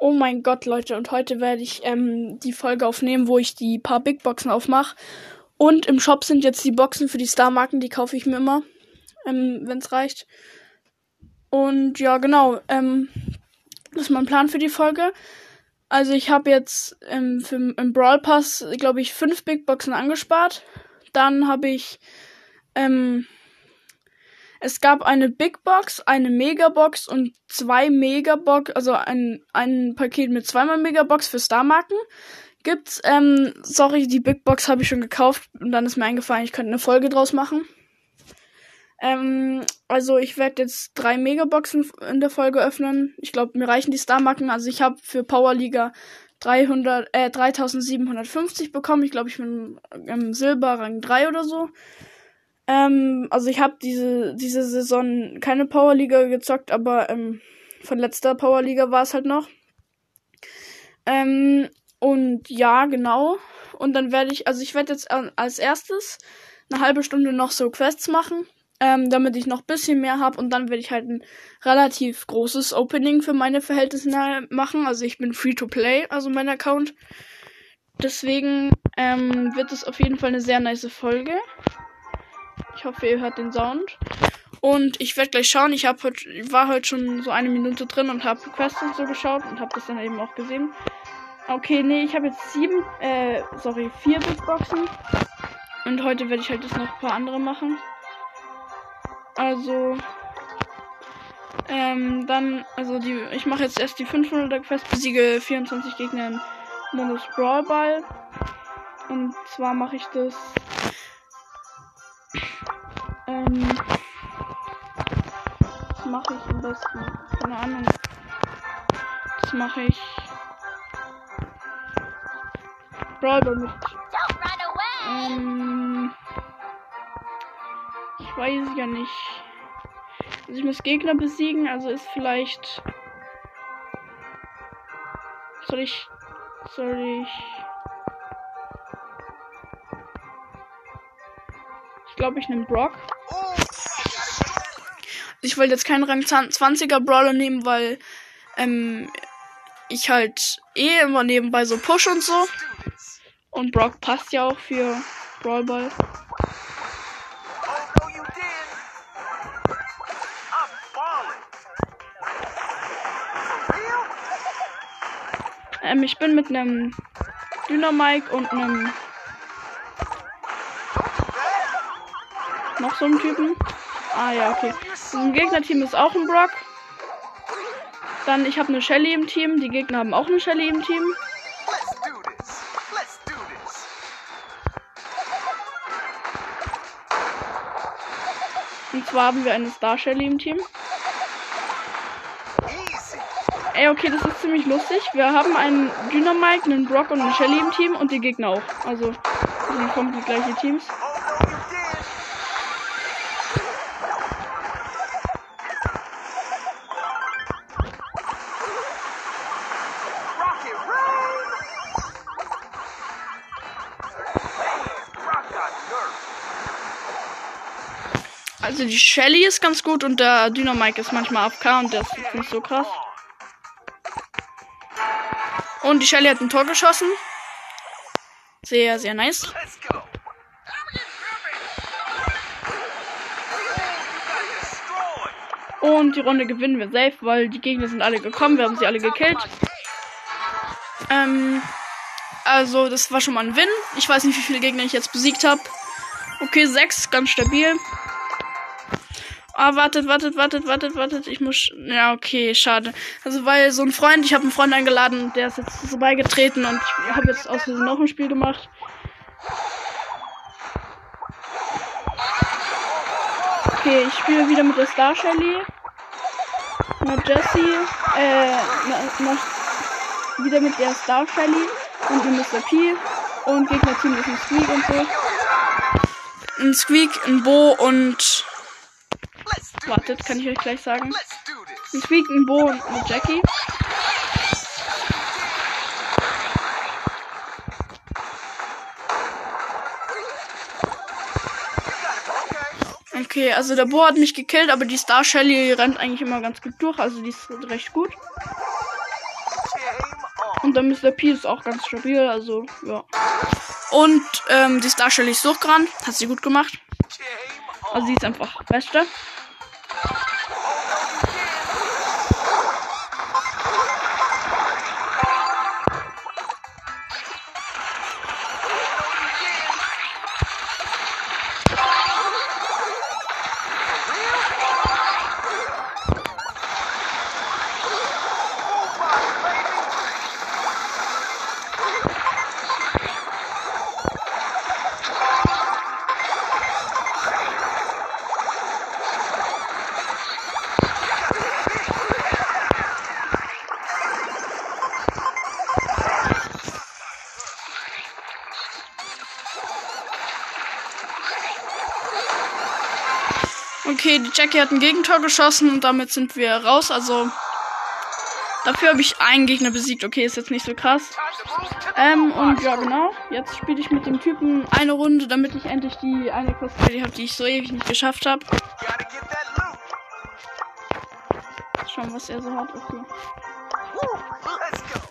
Oh mein Gott, Leute, und heute werde ich ähm, die Folge aufnehmen, wo ich die paar Big Boxen aufmache. Und im Shop sind jetzt die Boxen für die Star-Marken, die kaufe ich mir immer, ähm, wenn es reicht. Und ja, genau, ähm, das ist mein Plan für die Folge. Also ich habe jetzt ähm, für, im Brawl Pass, glaube ich, fünf Big Boxen angespart. Dann habe ich ähm, es gab eine Big Box, eine Megabox und zwei Megabox, also ein, ein Paket mit zweimal Megabox für Starmarken. Gibt's, ähm, sorry, die Big Box habe ich schon gekauft und dann ist mir eingefallen, ich könnte eine Folge draus machen. Ähm, also ich werde jetzt drei Megaboxen in der Folge öffnen. Ich glaube, mir reichen die Starmarken. Also ich habe für Powerliga 300, äh, 3750 bekommen. Ich glaube, ich bin im Silber Rang 3 oder so. Ähm, also ich habe diese, diese Saison keine Powerliga gezockt, aber ähm, von letzter Powerliga war es halt noch. Ähm, und ja, genau. Und dann werde ich, also ich werde jetzt als erstes eine halbe Stunde noch so Quests machen, ähm, damit ich noch bisschen mehr habe und dann werde ich halt ein relativ großes Opening für meine Verhältnisse machen. Also ich bin free to play, also mein Account. Deswegen ähm, wird es auf jeden Fall eine sehr nice Folge. Ich hoffe, ihr hört den Sound. Und ich werde gleich schauen. Ich hab heut, war heute schon so eine Minute drin und habe Quests und so geschaut und habe das dann eben auch gesehen. Okay, nee, ich habe jetzt sieben, äh, sorry, vier Big Boxen. Und heute werde ich halt jetzt noch ein paar andere machen. Also, ähm, dann, also die, ich mache jetzt erst die 500er Quest, besiege 24 Gegner im Modus Brawl Ball. Und zwar mache ich das ähm, was mache ich am besten? Keine Ahnung. Das mache ich. Brawler mit. Ähm, ich weiß ja nicht. Also ich muss Gegner besiegen, also ist vielleicht. Soll ich. Soll ich. Glaube, ich nehme Brock. Ich wollte jetzt keinen Rang 20er Brawler nehmen, weil ähm, ich halt eh immer nebenbei so push und so. Und Brock passt ja auch für Brawl Ball. Ähm, ich bin mit einem Dynamike und einem Noch so einen Typen. Ah ja, okay. Im Gegnerteam ist auch ein Brock. Dann, ich habe eine Shelly im Team. Die Gegner haben auch eine Shelly im Team. Und zwar haben wir eine Star Shelly im Team. Ey, okay, das ist ziemlich lustig. Wir haben einen Dynamite, einen Brock und eine Shelly im Team und die Gegner auch. Also, sind komplett gleiche Teams. Also die Shelly ist ganz gut und der Dynamike ist manchmal AFK und der ist nicht so krass. Und die Shelly hat ein Tor geschossen. Sehr, sehr nice. Und die Runde gewinnen wir safe, weil die Gegner sind alle gekommen. Wir haben sie alle gekillt. Ähm, also, das war schon mal ein Win. Ich weiß nicht, wie viele Gegner ich jetzt besiegt habe. Okay, sechs, ganz stabil. Ah, wartet, wartet, wartet, wartet, wartet. Ich muss. Ja, okay, schade. Also, weil so ein Freund, ich habe einen Freund eingeladen, der ist jetzt so beigetreten und ich habe jetzt aus Versehen noch ein Spiel gemacht. Okay, ich spiele wieder mit der Star Shelly. Mit Jessie. Äh, noch wieder mit der Star Shelly und dem Mr. P. Und Gegnerteam ist ein Squeak und so. Ein Squeak, ein Bo und Wartet, kann ich euch gleich sagen. Ein Squeak, ein Bo und eine Jackie. Okay, also der Bo hat mich gekillt, aber die Star Shelly rennt eigentlich immer ganz gut durch, also die ist recht gut. Und der Mr. P ist auch ganz stabil, also ja. Und ähm, die Star Shelly ist durchgerannt. Hat sie gut gemacht. Also sie ist einfach Beste. Jackie hat ein Gegentor geschossen und damit sind wir raus. Also dafür habe ich einen Gegner besiegt. Okay, ist jetzt nicht so krass. Ähm, und ja, genau. Jetzt spiele ich mit dem Typen eine Runde, damit ich endlich die eine Quest habe, die ich so ewig nicht geschafft habe. Schauen, was er so hat. Okay.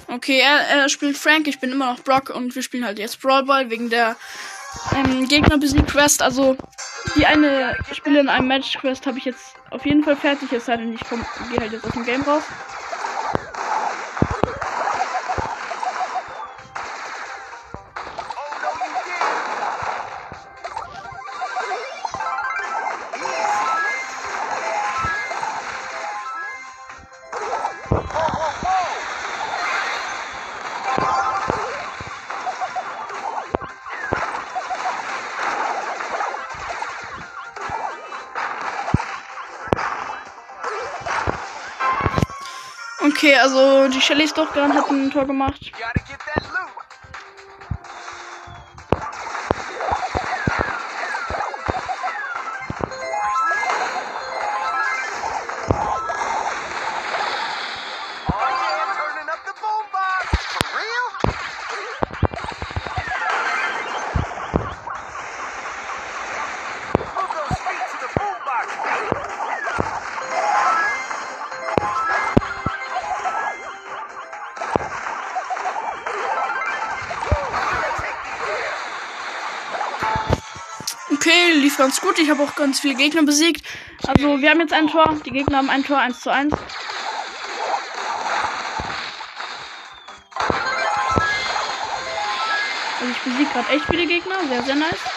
Okay, er, er spielt Frank, ich bin immer noch Brock und wir spielen halt jetzt Brawl Ball wegen der ähm, Gegner besiegt Quest. Also die eine in einem Match Quest habe ich jetzt auf jeden Fall fertig, es sei denn, ich gehe halt jetzt aus dem Game raus. Okay, also die Shelly ist doch gerade hat ein Tor gemacht. Ganz gut. Ich habe auch ganz viele Gegner besiegt. Also wir haben jetzt ein Tor. Die Gegner haben ein Tor 1 zu 1. Also ich besiege gerade echt viele Gegner. Sehr, sehr nice.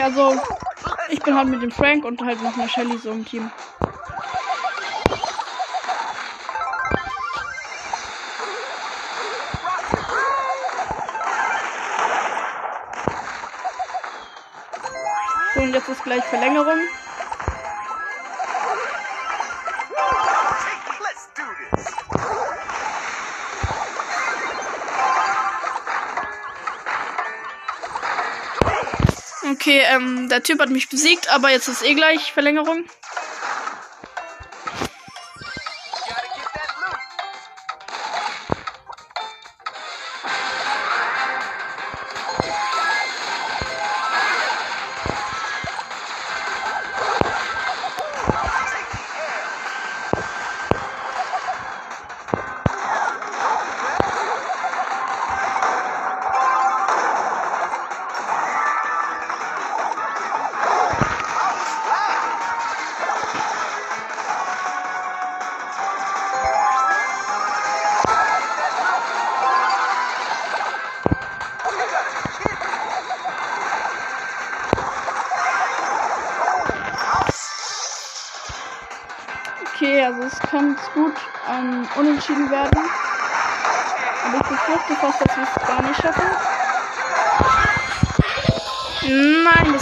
Okay, also ich bin halt mit dem Frank und halt noch eine Shelly so im Team. So, und jetzt ist gleich Verlängerung. Okay, ähm, der Typ hat mich besiegt, aber jetzt ist eh gleich Verlängerung.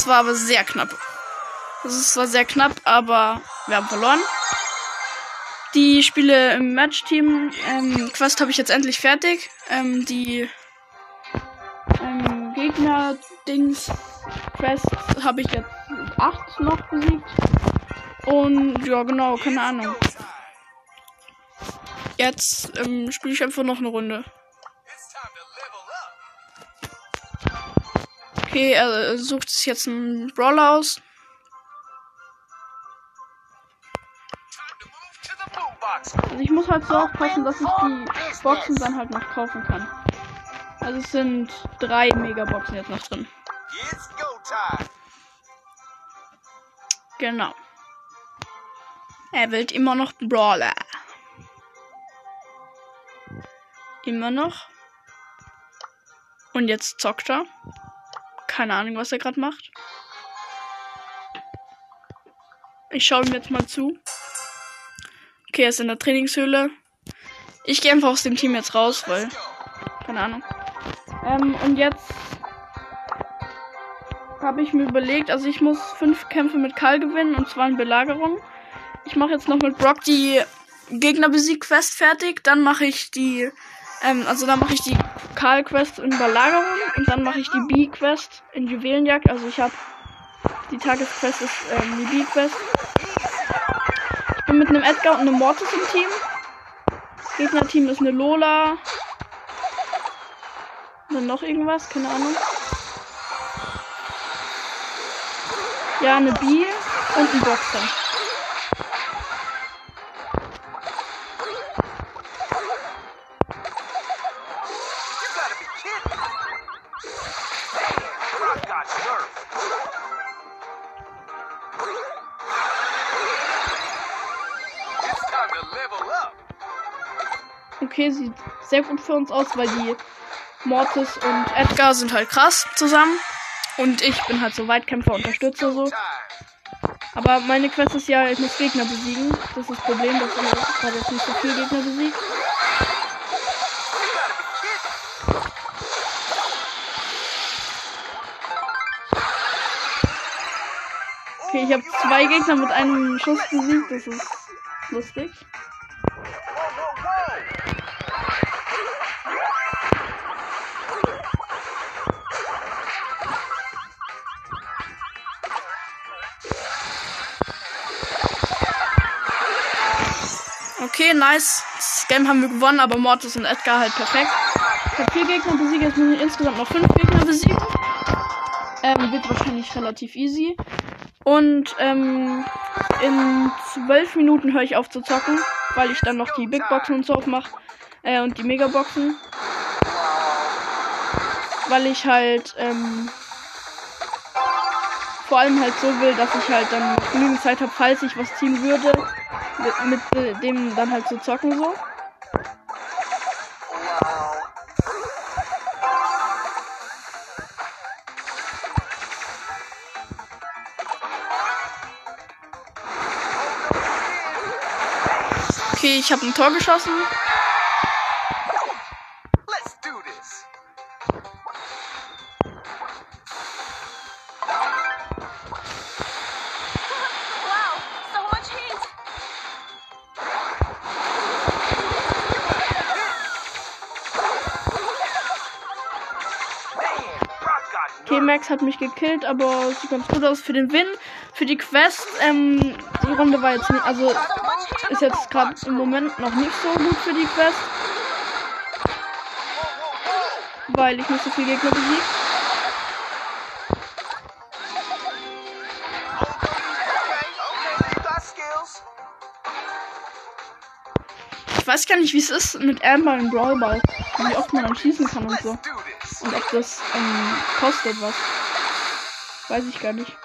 War aber sehr knapp. Ist zwar sehr knapp, aber wir haben verloren. Die Spiele im Match-Team ähm, Quest habe ich jetzt endlich fertig. Ähm, die ähm, Gegner-Dings Quest habe ich jetzt 8 noch besiegt. Und ja, genau, keine Ahnung. Jetzt ähm, spiele ich einfach noch eine Runde. Okay, er sucht sich jetzt einen Brawler aus. Also ich muss halt so aufpassen, dass ich die Boxen dann halt noch kaufen kann. Also es sind drei Megaboxen jetzt noch drin. Genau. Er will immer noch Brawler. Immer noch. Und jetzt zockt er. Keine Ahnung, was er gerade macht. Ich schaue ihm jetzt mal zu. Okay, er ist in der Trainingshöhle. Ich gehe einfach aus dem Team jetzt raus, weil. Keine Ahnung. Ähm, und jetzt habe ich mir überlegt, also ich muss fünf Kämpfe mit Karl gewinnen und zwar in Belagerung. Ich mache jetzt noch mit Brock die Gegnerbesieg-Quest fertig. Dann mache ich die, ähm, also dann mache ich die Karl-Quest in Belagerung und dann mache ich die B-Quest in Juwelenjagd. Also ich habe die Tagesquest ist ähm, die B-Quest bin mit einem Edgar und einem Mortis im Team. Gegnerteam ist eine Lola. Und dann noch irgendwas, keine Ahnung. Ja, eine B und ein Boxer. Sehr gut für uns aus, weil die Mortis und Edgar sind halt krass zusammen. Und ich bin halt so Weitkämpfer, Unterstützer so. Aber meine Quest ist ja, ich muss Gegner besiegen. Das ist das Problem, dass ich gerade nicht so viele Gegner besiegt. Okay, ich habe zwei Gegner mit einem Schuss besiegt. Das ist lustig. Okay, nice. Das Game haben wir gewonnen, aber Mortis und Edgar halt perfekt. Ich habe vier Gegner besiegt, jetzt muss ich insgesamt noch fünf Gegner besiegen. Ähm, wird wahrscheinlich relativ easy. Und ähm, in zwölf Minuten höre ich auf zu zocken, weil ich dann noch die Big Boxen und so aufmache. Äh, und die Megaboxen. Weil ich halt ähm, vor allem halt so will, dass ich halt dann genügend Zeit habe, falls ich was ziehen würde, mit, mit dem dann halt zu zocken so. Okay, ich habe ein Tor geschossen. Hat mich gekillt, aber sieht ganz gut aus für den Win. Für die Quest, ähm, die Runde war jetzt nicht, also ist jetzt gerade im Moment noch nicht so gut für die Quest. Weil ich nicht so viel Gegner besiegt. Ich weiß gar nicht, wie es ist mit Amber im Brawl Ball. Wie oft man dann schießen kann und so. Und ob das ähm, kostet was. Weiß ich gar nicht.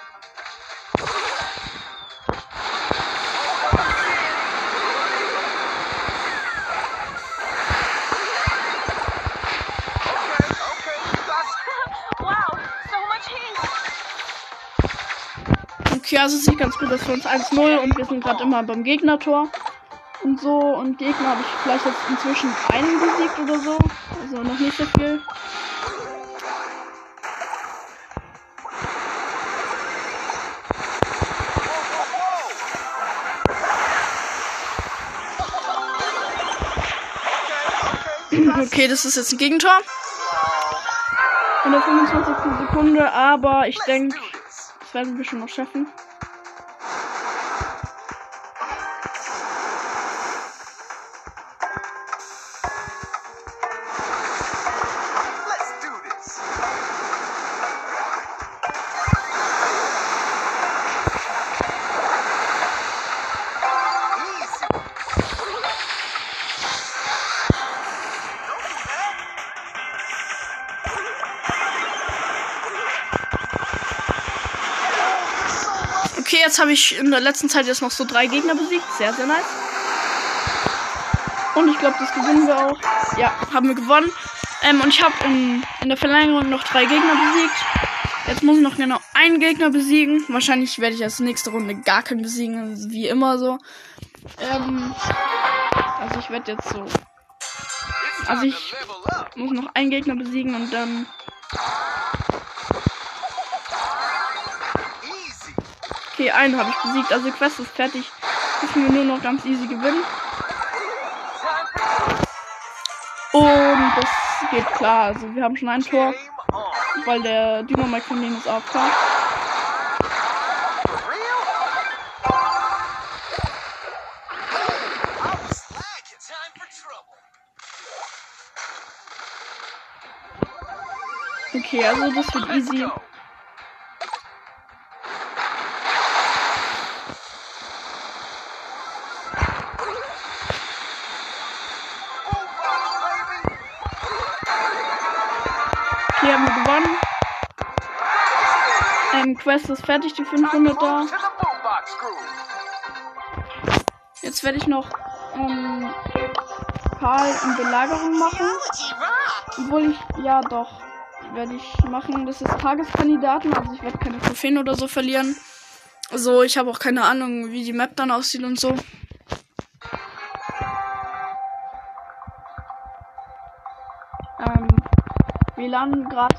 Okay, also sieht ganz gut aus für uns 1-0 und wir sind gerade immer beim Gegnertor und so. Und Gegner habe ich vielleicht jetzt inzwischen einen besiegt oder so. Also noch nicht so viel. Okay, das ist jetzt ein Gegentor. In der 25. Sekunde, aber ich denke, Das werden wir schon noch schaffen. Jetzt habe ich in der letzten Zeit jetzt noch so drei Gegner besiegt. Sehr, sehr nice. Und ich glaube, das gewinnen wir auch. Ja, haben wir gewonnen. Ähm, und ich habe in, in der Verlängerung noch drei Gegner besiegt. Jetzt muss ich noch genau einen Gegner besiegen. Wahrscheinlich werde ich als nächste Runde gar keinen besiegen. Wie immer so. Ähm, also ich werde jetzt so. Also ich muss noch einen Gegner besiegen und dann Okay, einen habe ich besiegt. Also Quest ist fertig. Müssen wir nur noch ganz easy gewinnen. Und das geht klar. Also wir haben schon ein Tor. Weil der Dynamite von denen ist klar. Okay, also das wird easy. Quest ist fertig, die 500 da. Jetzt werde ich noch ähm, Karl in Belagerung machen. Obwohl ich, ja doch, werde ich machen. Das ist Tageskandidaten, also ich werde keine Trophäen oder so verlieren. Also ich habe auch keine Ahnung, wie die Map dann aussieht und so. Ähm, WLAN gerade.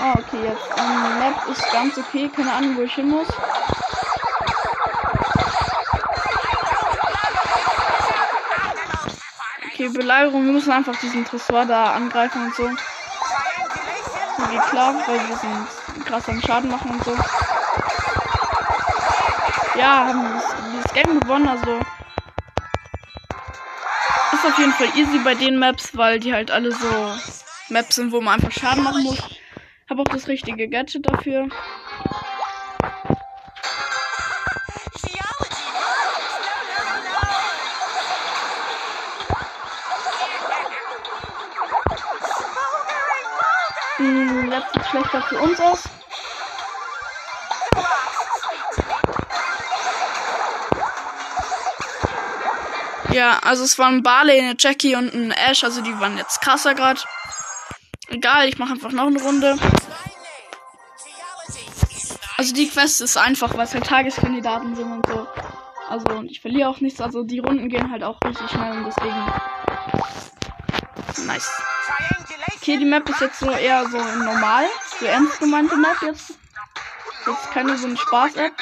Oh, okay, jetzt. Ähm, Map ist ganz okay. Keine Ahnung, wo ich hin muss. Okay, Belagerung. Wir müssen einfach diesen Tresor da angreifen und so. So geht klar, weil wir sind krass am Schaden machen und so. Ja, haben das Game gewonnen, also. Ist auf jeden Fall easy bei den Maps, weil die halt alle so Maps sind, wo man einfach Schaden machen muss. Habe auch das richtige Gadget dafür. Hm, jetzt sieht schlechter für uns aus. Ja, also es waren Barley, eine Jackie und ein Ash, also die waren jetzt krasser gerade. Egal, ich mache einfach noch eine Runde. Also die Quest ist einfach, weil es halt Tageskandidaten sind und so. Also und ich verliere auch nichts, also die Runden gehen halt auch richtig schnell und deswegen. Nice. Okay, die Map ist jetzt so eher so normal. So ernst gemeinte Map jetzt. Jetzt keine so eine Spaß-App.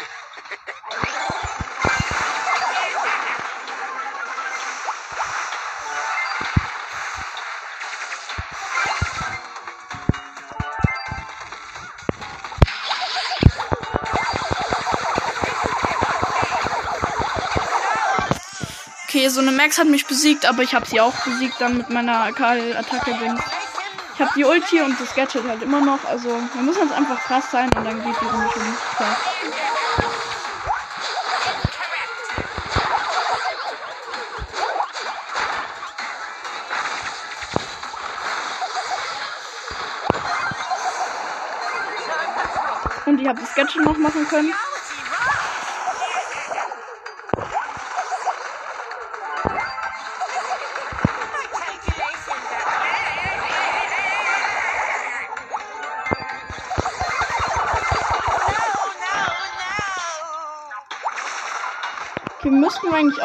Okay, so eine Max hat mich besiegt, aber ich habe sie auch besiegt dann mit meiner Karl-Attacke. Ich habe die Ulti und das Gadget halt immer noch. Also wir müssen jetzt einfach krass sein und dann geht die Runde schon klar. Und ich habe das Gadget noch machen können.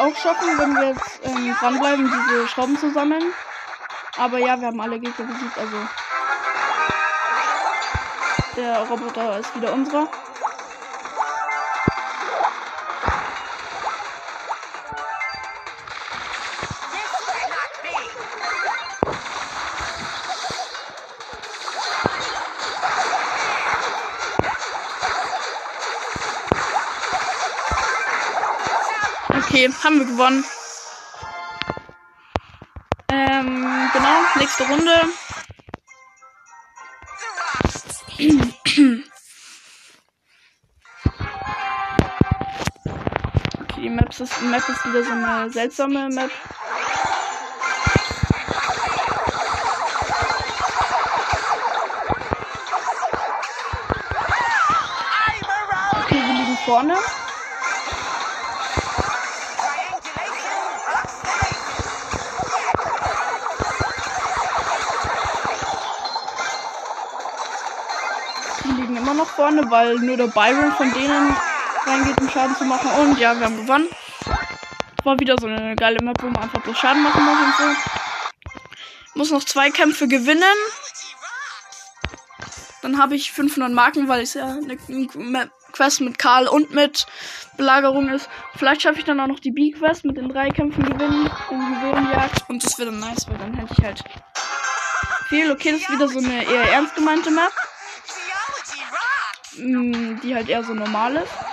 Auch schaffen, wenn wir jetzt ähm, dranbleiben, diese Schrauben zu sammeln. Aber ja, wir haben alle Gegner besiegt, also. Der Roboter ist wieder unserer. Okay, haben wir gewonnen. Ähm, genau, nächste Runde. Okay, die Maps ist, die Map ist wieder so eine seltsame Map. Okay, wir liegen vorne. Liegen immer noch vorne, weil nur der Byron von denen reingeht, um Schaden zu machen. Und ja, wir haben gewonnen. War wieder so eine geile Map, wo man einfach bloß Schaden machen muss und so. Muss noch zwei Kämpfe gewinnen. Dann habe ich 500 Marken, weil es ja eine Quest mit Karl und mit Belagerung ist. Vielleicht schaffe ich dann auch noch die B-Quest mit den drei Kämpfen gewinnen in Juwelenjagd. Und das wäre dann nice, weil dann hätte ich halt viel. Okay, das ist wieder so eine eher ernst gemeinte Map. Mm, die halt eher so normal ist.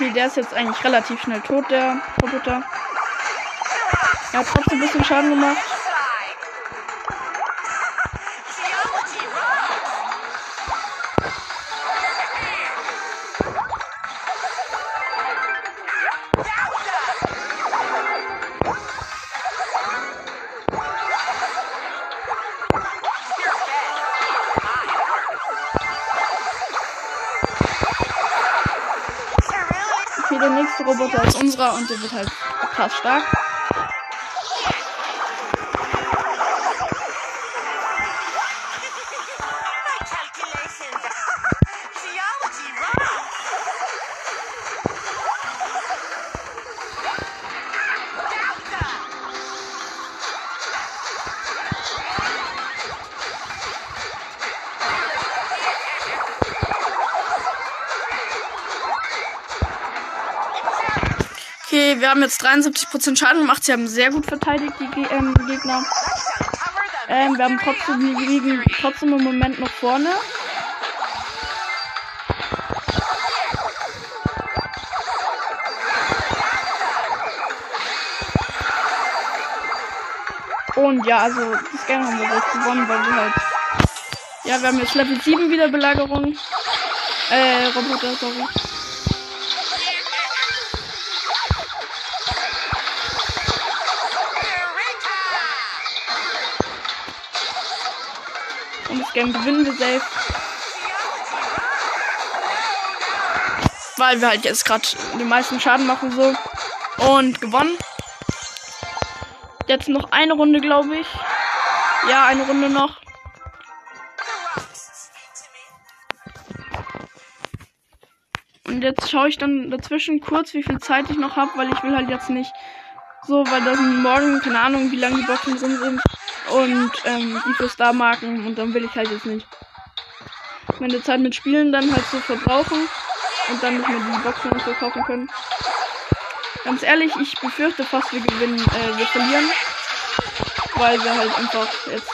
Okay, der ist jetzt eigentlich relativ schnell tot, der Roboter. Er hat trotzdem ein bisschen Schaden gemacht. Unserer und der wird halt krass stark. Okay, wir haben jetzt 73% Schaden gemacht. Sie haben sehr gut verteidigt, die ähm, Gegner. Ähm, wir haben trotzdem, wir liegen trotzdem im Moment noch vorne. Und ja, also das Game haben wir jetzt gewonnen, weil wir halt. Ja, wir haben jetzt Level 7 wieder Belagerung. Äh, Roboter, sorry. Das Game gewinnen wir safe. Weil wir halt jetzt gerade den meisten Schaden machen so. Und gewonnen. Jetzt noch eine Runde, glaube ich. Ja, eine Runde noch. Und jetzt schaue ich dann dazwischen kurz, wie viel Zeit ich noch habe, weil ich will halt jetzt nicht so, weil das morgen, keine Ahnung, wie lange die Boxen drin sind. Und ähm, die für Star-Marken. Und dann will ich halt jetzt nicht meine Zeit mit Spielen dann halt so verbrauchen. Und dann nicht mehr die Boxen und so kaufen können. Ganz ehrlich, ich befürchte fast, wir gewinnen, äh, wir verlieren. Weil wir halt einfach jetzt.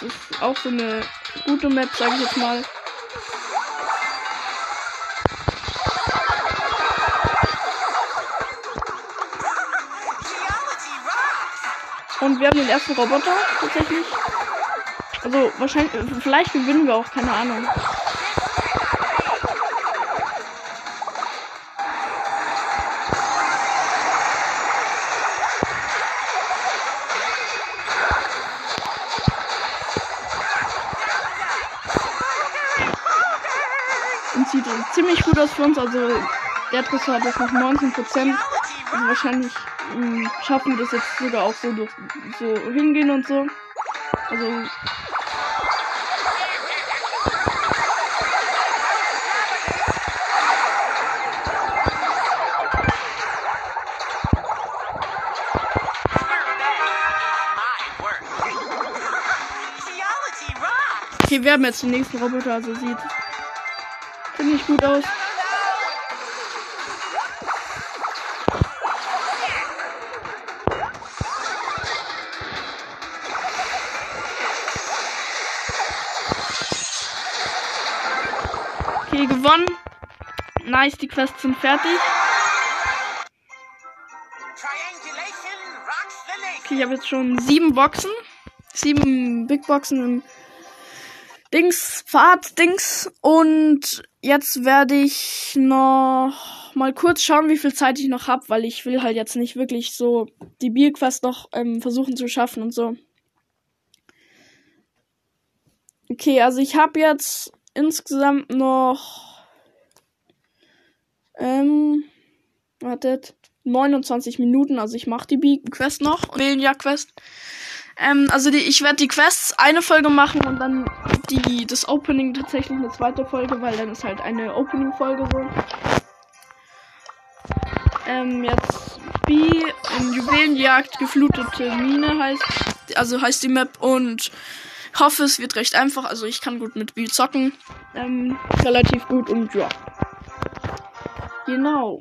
Das ist auch so eine gute Map, sage ich jetzt mal. Wir haben den ersten Roboter tatsächlich. Also wahrscheinlich, vielleicht gewinnen wir auch, keine Ahnung. Und sieht ziemlich gut aus für uns. Also der Tresor hat jetzt noch 19%. Also wahrscheinlich mh, schaffen das jetzt sogar auch so durch so hingehen und so. Also Okay, wir haben jetzt den nächsten Roboter, also sieht ziemlich gut aus. Nice, die Quests sind fertig. Okay, ich habe jetzt schon sieben Boxen. Sieben Big Boxen im Dings, Fahrt, Dings. Und jetzt werde ich noch mal kurz schauen, wie viel Zeit ich noch habe, weil ich will halt jetzt nicht wirklich so die Bierquest noch ähm, versuchen zu schaffen und so. Okay, also ich habe jetzt insgesamt noch ähm, wartet 29 Minuten, also ich mache die Bee Quest noch, Melia Quest. Ähm, also die, ich werde die Quests eine Folge machen und dann die das Opening tatsächlich eine zweite Folge, weil dann ist halt eine Opening Folge so. Ähm, jetzt Bee in Juwelenjagd geflutete Mine heißt, also heißt die Map und hoffe es wird recht einfach, also ich kann gut mit Bee zocken, ähm, relativ gut und ja. Genau.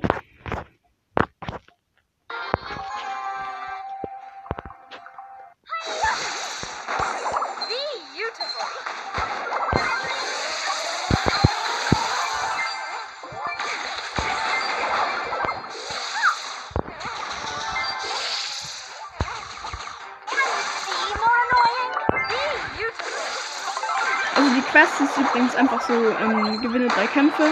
Also die Quest ist übrigens einfach so, ähm, gewinne drei Kämpfe.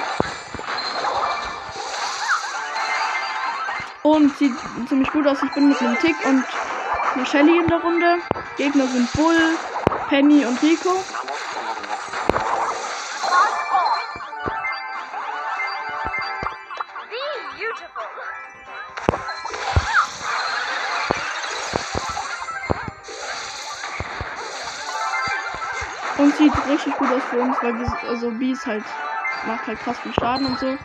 Und sieht ziemlich gut aus. Ich bin mit einem Tick und einer Shelly in der Runde. Gegner sind Bull, Penny und Rico. Und sieht richtig gut aus für uns, weil wir, also B ist halt, macht halt krass viel Schaden und so.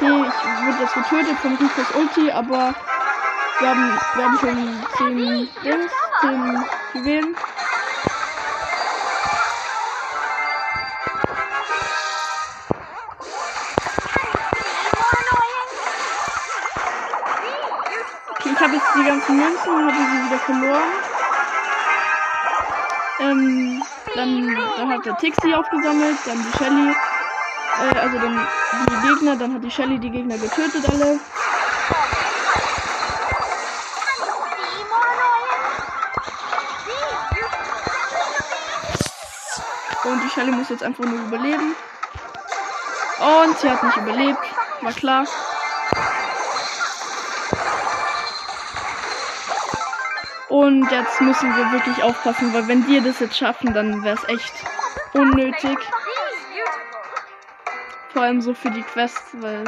Okay, ich wurde jetzt getötet von Ricos Ulti, aber wir haben, wir haben schon 10 Dings, 10 Juwelen. Okay, ich habe jetzt die ganzen Münzen, habe sie wieder verloren. Ähm, dann, dann hat der Tixi aufgesammelt, dann die Shelly. Äh, also dann die Gegner, dann hat die Shelly die Gegner getötet alle. Und die Shelly muss jetzt einfach nur überleben. Und sie hat nicht überlebt. War klar. Und jetzt müssen wir wirklich aufpassen, weil wenn wir das jetzt schaffen, dann wäre es echt unnötig. Vor allem so für die Quest, weil.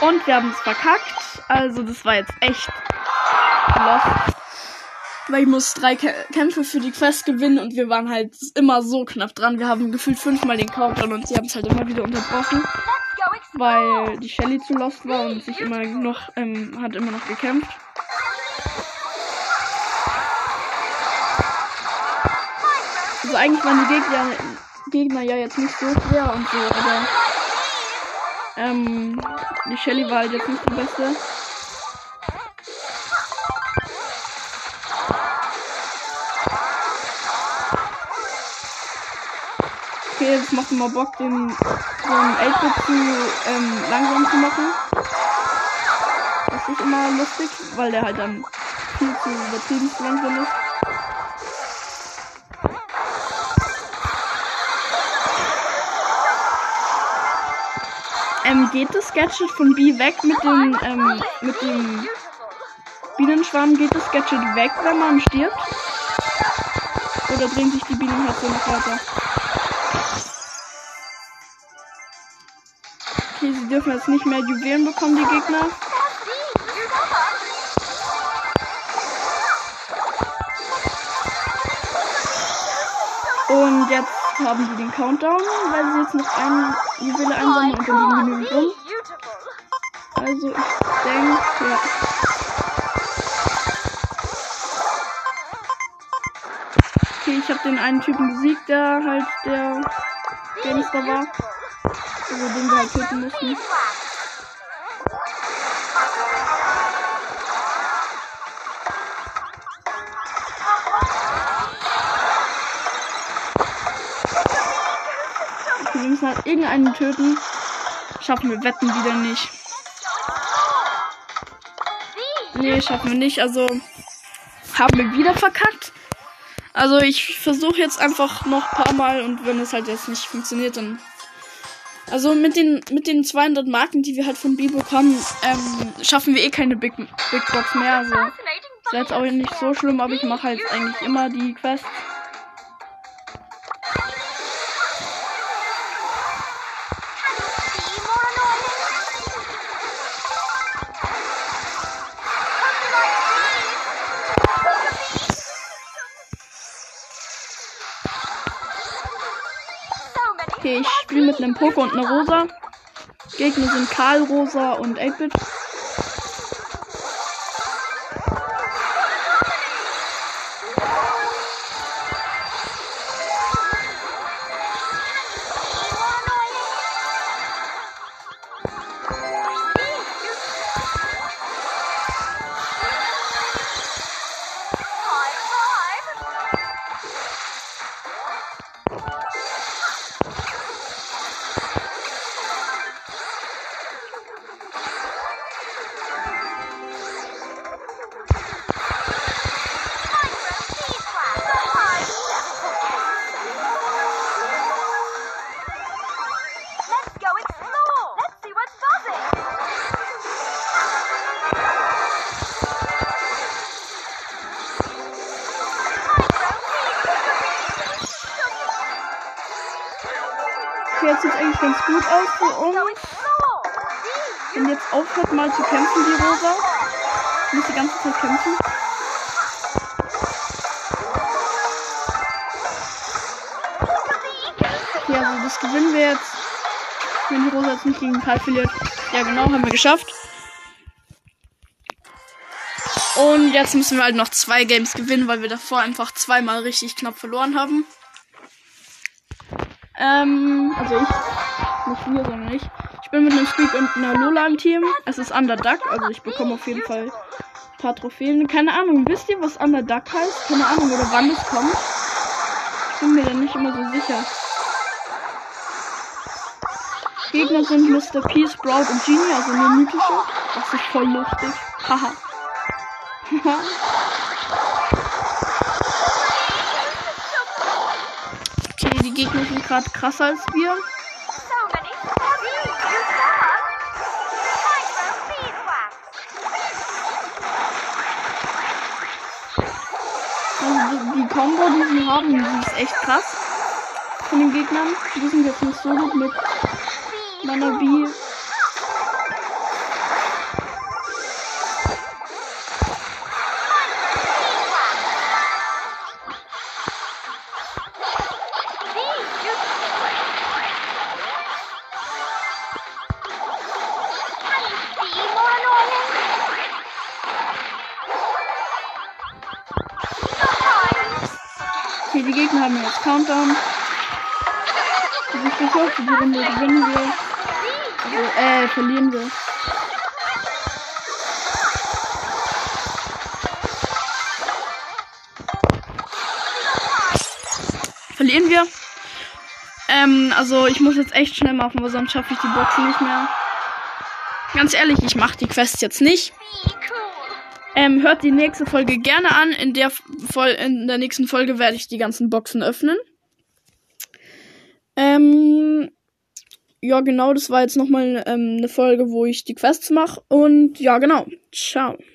Und wir haben es verkackt. Also das war jetzt echt lost. Weil ich muss drei Kä Kämpfe für die Quest gewinnen und wir waren halt immer so knapp dran. Wir haben gefühlt fünfmal den Countdown und sie haben es halt immer wieder unterbrochen. Weil die Shelly zu lost war und sich immer noch, ähm, hat immer noch gekämpft. Also eigentlich waren die Gegner, Gegner ja jetzt nicht so schwer und so, aber ähm, die Shelly war halt jetzt nicht die beste. Okay, das macht immer Bock, den, den 8-Bit zu ähm, langsam zu machen. Das ist immer lustig, weil der halt dann viel zu übertrieben zu langsam ist. Ähm, geht das Gadget von B weg mit dem, ähm, mit dem Bienenschwarm? Geht das Gadget weg, wenn man stirbt? Oder drehen sich die Bienen halt so noch weiter? Okay, sie dürfen jetzt nicht mehr Juwelen bekommen, die Gegner. Haben die den Countdown, weil sie jetzt noch einen Juwele einsammeln und dann liegen genügend rum. Also ich denke, ja. Okay, ich habe den einen Typen besiegt, der halt der Gangster war. Also den wir halt töten mussten. Müssen halt irgendeinen töten. Schaffen wir Wetten wieder nicht. Nee, schaffen wir nicht. Also haben wir wieder verkackt. Also ich versuche jetzt einfach noch ein paar Mal und wenn es halt jetzt nicht funktioniert, dann. Also mit den mit den 200 Marken, die wir halt von Bibo bekommen, ähm, schaffen wir eh keine Big, Big Box mehr. Also ist jetzt auch nicht so schlimm, aber ich mache halt eigentlich immer die Quests. Poker und einer Rosa. Gegner sind Karl, Rosa und 8-Bit. Zeit kämpfen. Okay, also das gewinnen wir jetzt. Wenn die Rosa jetzt nicht gegen Karl verliert. Ja, genau, haben wir geschafft. Und jetzt müssen wir halt noch zwei Games gewinnen, weil wir davor einfach zweimal richtig knapp verloren haben. Ähm, also ich. Nicht wir, sondern ich. Ich bin mit einem Squeak und einer Lola im Team. Es ist Underduck, also ich bekomme auf jeden Fall paar Trophäen. Keine Ahnung, wisst ihr, was Underduck heißt? Keine Ahnung, oder wann es kommt? Ich bin mir da nicht immer so sicher. Gegner sind Mr. P, Sprout und Genie, also nur mythische. Das ist voll lustig. Haha. okay, die Gegner sind gerade krasser als wir. Die, Combo, die sie haben, die ist echt krass. Von den Gegnern. Die sind jetzt nicht so gut mit meiner B. Countdown. Die ist geschafft, die Runde gewinnen wir. Also, äh, verlieren wir. Verlieren wir. Ähm, also ich muss jetzt echt schnell machen, weil sonst schaffe ich die Boxen nicht mehr. Ganz ehrlich, ich mache die Quest jetzt nicht. Ähm, hört die nächste Folge gerne an. In der, Vol in der nächsten Folge werde ich die ganzen Boxen öffnen. Ähm, ja, genau, das war jetzt nochmal ähm, eine Folge, wo ich die Quests mache. Und ja, genau. Ciao.